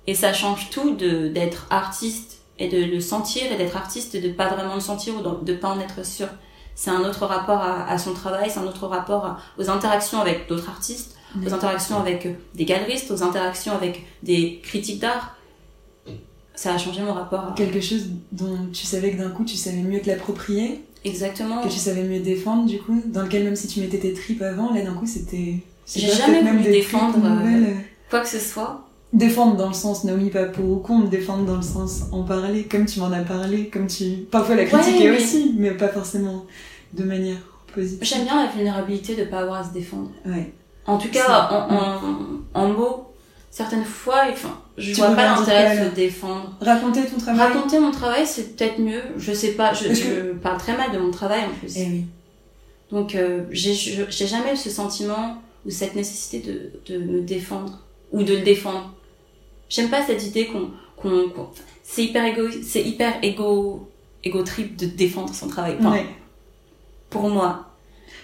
Et ça change tout d'être artiste et de le sentir et d'être artiste et de pas vraiment le sentir ou de, pas en être sûr c'est un autre rapport à, son travail, c'est un autre rapport aux interactions avec d'autres artistes, aux interactions avec des galeristes, aux interactions avec des critiques d'art. Ça a changé mon rapport à... Quelque chose dont tu savais que d'un coup tu savais mieux te l'approprier. Exactement. Que tu savais mieux défendre du coup, dans lequel même si tu mettais tes tripes avant, là d'un coup c'était... J'ai jamais voulu défendre euh, quoi que ce soit. Défendre dans le sens Naomi Papo ou compte, défendre dans le sens en parler, comme tu m'en as parlé, comme tu. Parfois la critiquer aussi, mais pas forcément de manière positive. J'aime bien la vulnérabilité de pas avoir à se défendre. Ouais. En tout cas, en, en, en, mots, certaines fois, enfin, je vois pas l'intérêt de se défendre. Raconter ton travail. Raconter mon travail, c'est peut-être mieux. Je sais pas, je, je parle très mal de mon travail en plus. Eh oui. Donc, euh, j'ai jamais eu ce sentiment ou cette nécessité de, de me défendre ou de le défendre. J'aime pas cette idée qu'on, qu'on, c'est hyper égo, c'est hyper égo, égo trip de défendre son travail. ouais. Pour moi.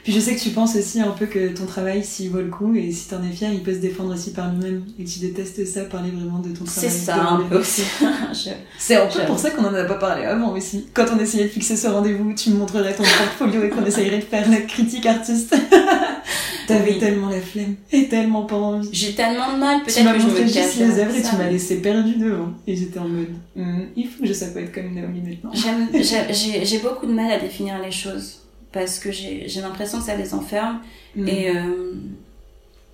Puis je sais que tu penses aussi un peu que ton travail, s'il vaut le coup, et si t'en es fier, il peut se défendre aussi par lui-même. Et tu détestes ça, parler vraiment de ton travail. C'est ça, un peu aussi. C'est un peu pour ça qu'on en a pas parlé avant aussi. Quand on essayait de fixer ce rendez-vous, tu me montrerais ton portfolio et qu'on essayerait de faire la critique artiste. T'avais tellement la flemme et tellement pas envie. J'ai tellement de mal, peut-être que je me cache. les œuvres et tu m'as laissé perdu devant. Et j'étais en mode, hmm, il faut que je sache être comme Naomi maintenant. J'ai beaucoup de mal à définir les choses parce que j'ai l'impression que ça les enferme. Mm. Et euh,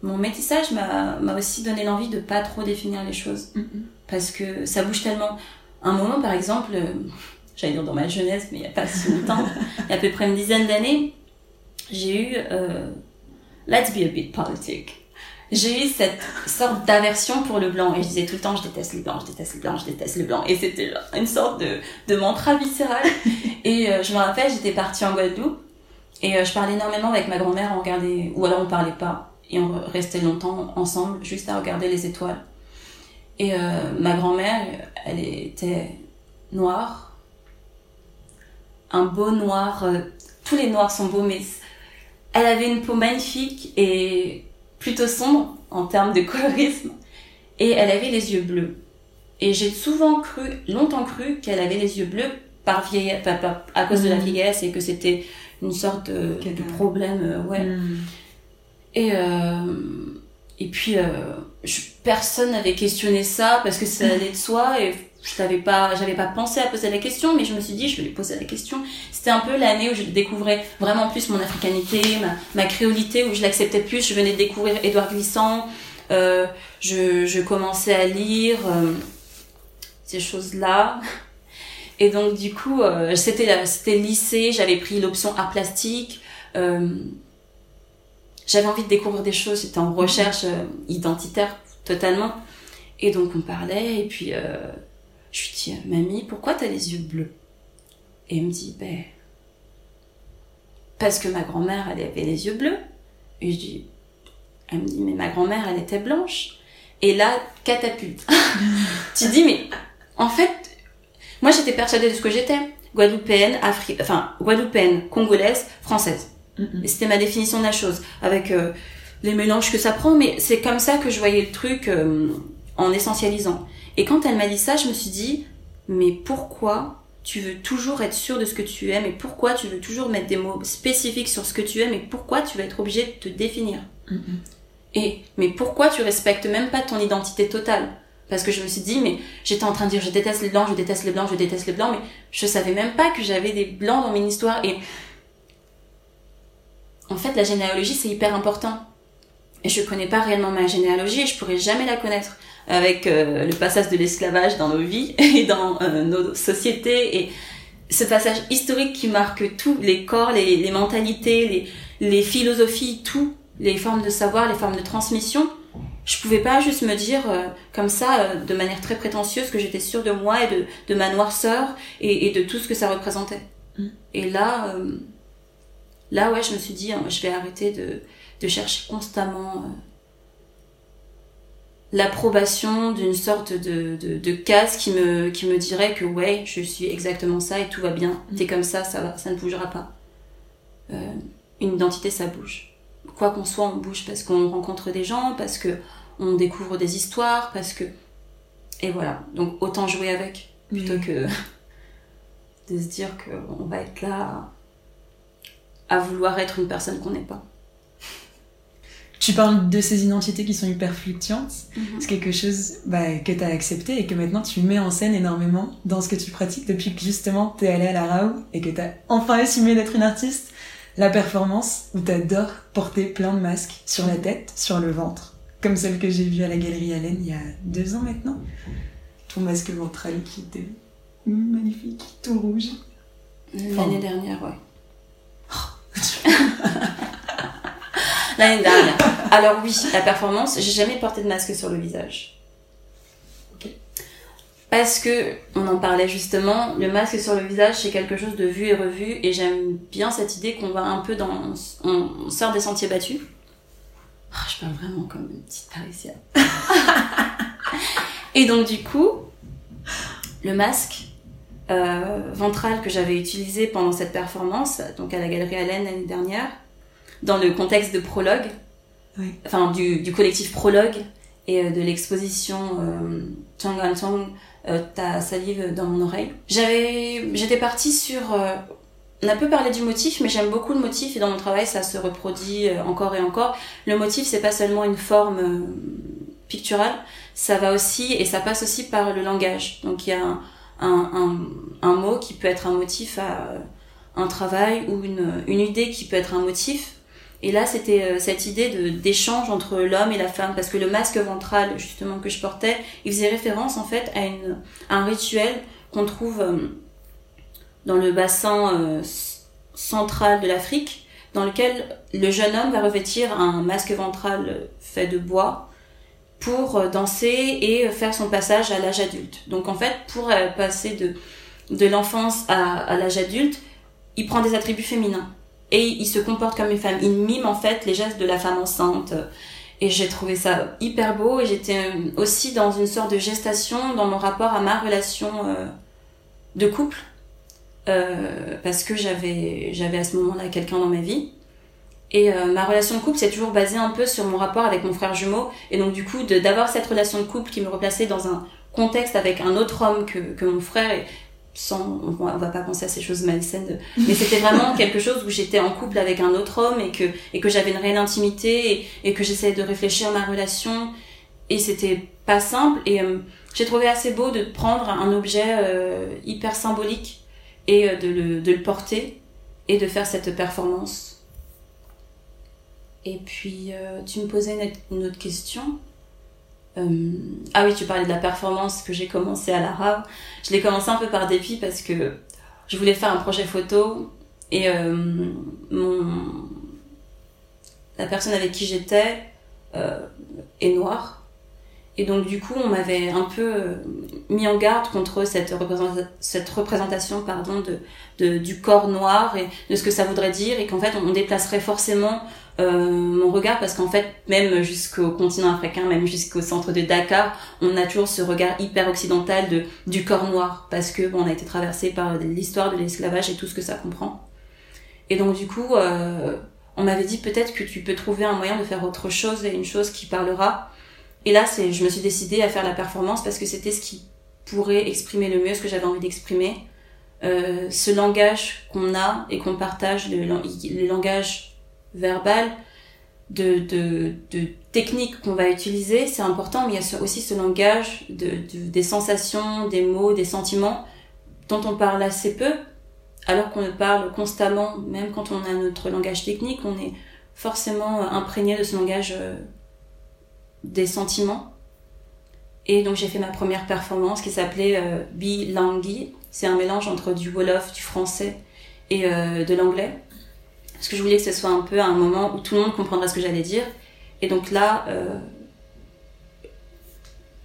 mon métissage m'a aussi donné l'envie de pas trop définir les choses. Mm, mm. Parce que ça bouge tellement. Un moment, par exemple, euh, j'allais dire dans ma jeunesse, mais il n'y a pas si longtemps, il y a à peu près une dizaine d'années, j'ai eu euh, Let's be a bit politic. J'ai eu cette sorte d'aversion pour le blanc et je disais tout le temps je déteste les blancs, je déteste les blancs, je déteste les blancs et c'était une sorte de, de mantra viscéral et je me rappelle j'étais partie en Guadeloupe et euh, je parlais énormément avec ma grand-mère, on regardait, ou alors on parlait pas, et on restait longtemps ensemble, juste à regarder les étoiles. Et euh, ma grand-mère, elle était noire, un beau noir, euh, tous les noirs sont beaux, mais elle avait une peau magnifique et plutôt sombre en termes de colorisme, et elle avait les yeux bleus. Et j'ai souvent cru, longtemps cru, qu'elle avait les yeux bleus par vieillesse, à cause de la mmh. vieillesse et que c'était une sorte de, problème, euh, ouais. Hmm. Et, euh, et puis, euh, je, personne n'avait questionné ça parce que ça allait de soi et je n'avais pas, j'avais pas pensé à poser la question, mais je me suis dit, je vais lui poser la question. C'était un peu l'année où je découvrais vraiment plus mon africanité, ma, ma créolité, où je l'acceptais plus. Je venais de découvrir Édouard Glissant. Euh, je, je commençais à lire euh, ces choses-là. Et donc du coup, euh, c'était c'était lycée, j'avais pris l'option art plastique. Euh, j'avais envie de découvrir des choses, j'étais en recherche euh, identitaire totalement. Et donc on parlait, et puis euh, je lui dis, mamie, pourquoi t'as les yeux bleus? Et elle me dit, ben, parce que ma grand-mère, elle avait les yeux bleus. Et je dis, elle me dit, mais ma grand-mère, elle était blanche. Et là, catapulte. tu dis, mais en fait, moi, j'étais persuadée de ce que j'étais. Guadeloupéenne, Afri... enfin, Guadeloupéenne, congolaise, française. Et c'était ma définition de la chose. Avec euh, les mélanges que ça prend, mais c'est comme ça que je voyais le truc euh, en essentialisant. Et quand elle m'a dit ça, je me suis dit, mais pourquoi tu veux toujours être sûr de ce que tu aimes et pourquoi tu veux toujours mettre des mots spécifiques sur ce que tu aimes et pourquoi tu vas être obligé de te définir? Et mais pourquoi tu respectes même pas ton identité totale? Parce que je me suis dit, mais j'étais en train de dire je déteste les blancs, je déteste les blancs, je déteste les blancs, mais je savais même pas que j'avais des blancs dans mon histoire et en fait la généalogie c'est hyper important. Et je connais pas réellement ma généalogie et je pourrais jamais la connaître avec euh, le passage de l'esclavage dans nos vies et dans euh, nos sociétés et ce passage historique qui marque tous les corps, les, mentalités, les, les, philosophies, tout, les formes de savoir, les formes de transmission. Je pouvais pas juste me dire euh, comme ça, de manière très prétentieuse, que j'étais sûre de moi et de, de ma noirceur et, et, de tout ce que ça représentait. Mm. Et là, là ouais, je me suis dit, hein, je vais arrêter de, de chercher constamment l'approbation d'une sorte de, de, de, case qui me, qui me dirait que ouais, je suis exactement ça et tout va bien. Mm. T'es comme ça, ça va, ça ne bougera pas. Euh, une identité, ça bouge. Quoi qu'on soit, on bouge parce qu'on rencontre des gens, parce que on découvre des histoires, parce que et voilà. Donc autant jouer avec plutôt que de se dire qu'on va être là à vouloir être une personne qu'on n'est pas. Tu parles de ces identités qui sont hyper fluctuantes. Mhm. C'est quelque chose bah, que tu as accepté et que maintenant tu mets en scène énormément dans ce que tu pratiques depuis que justement tu es allée à la RAU et que tu as enfin assumé d'être une artiste. La performance où tu adores porter plein de masques sur la tête, sur le ventre, comme celle que j'ai vue à la Galerie Allen il y a deux ans maintenant. Ton masque ventral qui était magnifique, tout rouge. L'année dernière, ouais. Oh. L'année dernière. Alors oui, la performance, j'ai jamais porté de masque sur le visage. Parce que, on en parlait justement, le masque sur le visage, c'est quelque chose de vu et revu, et j'aime bien cette idée qu'on va un peu dans, on sort des sentiers battus. Oh, je parle vraiment comme une petite parisienne. et donc du coup, le masque euh, ventral que j'avais utilisé pendant cette performance, donc à la Galerie Allen l'année dernière, dans le contexte de prologue, enfin du, du, collectif prologue et euh, de l'exposition euh, Chang Chang, euh, ta salive dans mon oreille. J'avais, j'étais partie sur, on a peu parlé du motif, mais j'aime beaucoup le motif et dans mon travail ça se reproduit encore et encore. Le motif c'est pas seulement une forme picturale, ça va aussi et ça passe aussi par le langage. Donc il y a un, mot qui peut être un motif à un travail ou une, idée qui peut être un motif et là, c'était euh, cette idée d'échange entre l'homme et la femme, parce que le masque ventral, justement, que je portais, il faisait référence, en fait, à, un rituel qu'on trouve euh, dans le bassin euh, central de l'Afrique, dans lequel le jeune homme va revêtir un masque ventral fait de bois pour danser et faire son passage à l'âge adulte. Donc, en fait, pour passer de, de l'enfance à, l'âge adulte, il prend des attributs féminins et il se comporte comme une femme. Il mime en fait les gestes de la femme enceinte. Et j'ai trouvé ça hyper beau et j'étais euh, aussi dans une sorte de gestation dans mon rapport à ma relation euh, de couple. Euh, parce que j'avais j'avais à ce moment-là quelqu'un dans ma vie. Et euh, ma relation de couple, c'est toujours basé un peu sur mon rapport avec mon frère jumeau. Et donc du coup, d'avoir cette relation de couple qui me replaçait dans un contexte avec un autre homme que, que mon frère, et sans on va pas penser à ces choses malsaines mais c'était vraiment quelque chose où j'étais en couple avec un autre homme et que et que j'avais une réelle intimité et, et que j'essayais de réfléchir à ma relation et c'était pas simple et euh, j'ai trouvé assez beau de prendre un objet euh, hyper symbolique et euh, de, le, de porter et de faire cette performance et puis tu me posais une, autre question euh, ah oui, tu parlais de la performance que j'ai commencé à l'arabe. Je l'ai commencé un peu par dépit parce que je voulais faire un projet photo et euh, mon... la personne avec qui j'étais euh, est noire. Et donc du coup, on m'avait un peu euh, mis en garde contre cette, représentation, pardon, de, du corps noir et de ce que ça voudrait dire. Et qu'en fait, on déplacerait forcément euh, mon regard parce qu'en fait même jusqu'au continent africain même jusqu'au centre de Dakar on a toujours ce regard hyper occidental de du corps noir. Parce que bon, on a été traversé par l'histoire de l'esclavage et tout ce que ça comprend. Et donc du coup euh, on m'avait dit peut-être que tu peux trouver un moyen de faire autre chose et une chose qui parlera Et là, c'est, je me suis décidée à faire la performance parce que c'était ce qui pourrait exprimer le mieux ce que j'avais envie d'exprimer. Euh, ce langage qu'on a et qu'on partage, le, le langage verbal, de, de, de techniques qu'on va utiliser, c'est important, mais il y a aussi ce langage de, de, des sensations, des mots, des sentiments dont on parle assez peu, alors qu'on parle constamment, même quand on a notre langage technique, on est forcément imprégné de ce langage euh, des sentiments. Et donc j'ai fait ma première performance qui s'appelait euh, Bilangi. C'est un mélange entre du Wolof, du français et euh, de l'anglais. Parce que je voulais que ce soit un peu un moment où tout le monde comprendrait ce que j'allais dire. Et donc là, euh,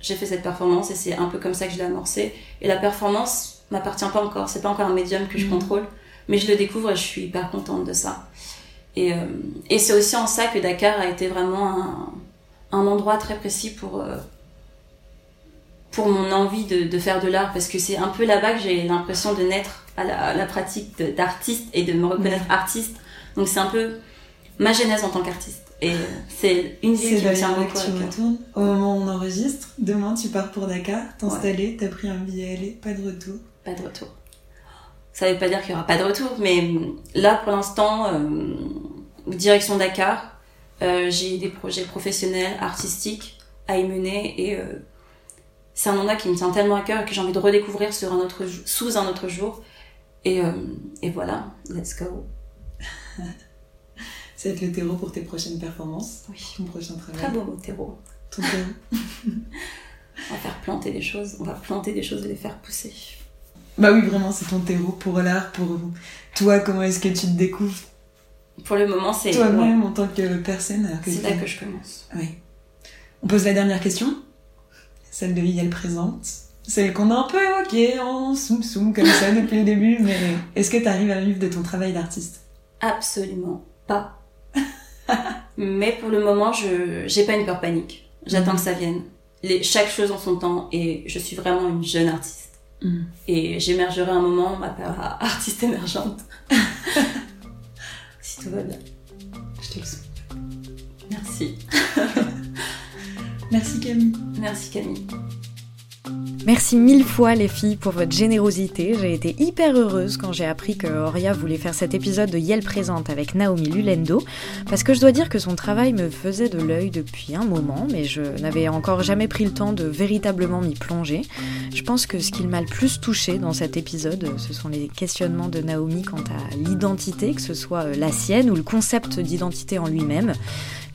j'ai fait cette performance et c'est un peu comme ça que je l'ai amorcée. Et la performance m'appartient pas encore, c'est pas encore un médium que je mmh. contrôle, mais je le découvre et je suis hyper contente de ça. Et, euh, et c'est aussi en ça que Dakar a été vraiment un, un endroit très précis pour, euh, pour mon envie de, de faire de l'art, parce que c'est un peu là-bas que j'ai l'impression de naître à la, à la pratique d'artiste et de me reconnaître artiste. Donc c'est un peu ma genèse en tant qu'artiste. Et c'est une vie qui me tient beaucoup tu retournes au moment où on enregistre. Demain, tu pars pour Dakar, t'installer, t'as pris un billet aller, pas de retour. Pas de retour. Ça veut pas dire qu'il y aura pas de retour, mais là, pour l'instant, euh, direction Dakar, j'ai des projets professionnels, artistiques à y mener et euh, c'est un mandat qui me tient tellement à cœur que j'ai envie de redécouvrir sur un autre, sous un autre jour. Et, euh, et voilà, let's go. Ça va être le terreau pour tes prochaines performances. Oui. Ton prochain travail. Très beau mot, terreau. Ton terreau. on va faire planter des choses, on va planter des choses et les faire pousser. Bah oui, vraiment, c'est ton terreau pour l'art, pour toi. Comment est-ce que tu te découvres Pour le moment, c'est. Toi-même en tant que personne. C'est là que je commence. Oui. On pose la dernière question, celle de Yel présente. Celle qu'on a un peu évoquée en soum-soum comme ça depuis le début, mais est-ce que tu arrives à vivre de ton travail d'artiste? Absolument pas. mais pour le moment, je j'ai pas une peur panique. J'attends Mhm. que ça vienne. Les, chaque chose en son temps et je suis vraiment une jeune artiste. Mhm. Et j'émergerai un moment, on m'appellera artiste émergente. Tout va bien. Je te le souhaite. Merci. Merci Camille. Merci Camille. Merci mille fois les filles pour votre générosité. J'ai été hyper heureuse quand j'ai appris que Auria voulait faire cet épisode de Yel Présente avec Naomi Lulendo, parce que je dois dire que son travail me faisait de l'œil depuis un moment, mais je n'avais encore jamais pris le temps de véritablement m'y plonger. Je pense que ce qui m'a le plus touché dans cet épisode, ce sont les questionnements de Naomi quant à l'identité, que ce soit la sienne ou le concept d'identité en lui-même.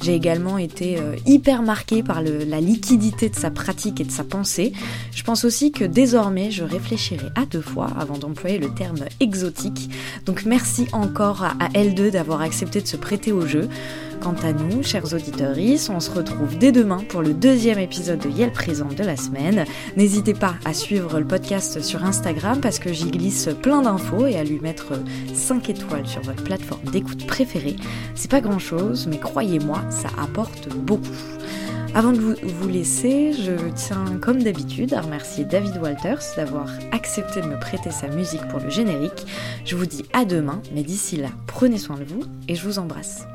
J'ai également été euh, hyper marquée par la liquidité de sa pratique et de sa pensée. Je pense aussi que désormais je réfléchirai à deux fois avant d'employer le terme exotique. Donc merci encore à L2 d'avoir accepté de se prêter au jeu. Quant à nous, chers auditeurs, on se retrouve dès demain pour le deuxième épisode de Yel Présente de la semaine. N'hésitez pas à suivre le podcast sur Instagram parce que j'y glisse plein d'infos et à lui mettre 5 étoiles sur votre plateforme d'écoute préférée. C'est pas grand chose, mais croyez-moi, ça apporte beaucoup. Avant de vous laisser, je tiens comme d'habitude à remercier David Walters d'avoir accepté de me prêter sa musique pour le générique. Je vous dis à demain, mais d'ici là, prenez soin de vous et je vous embrasse.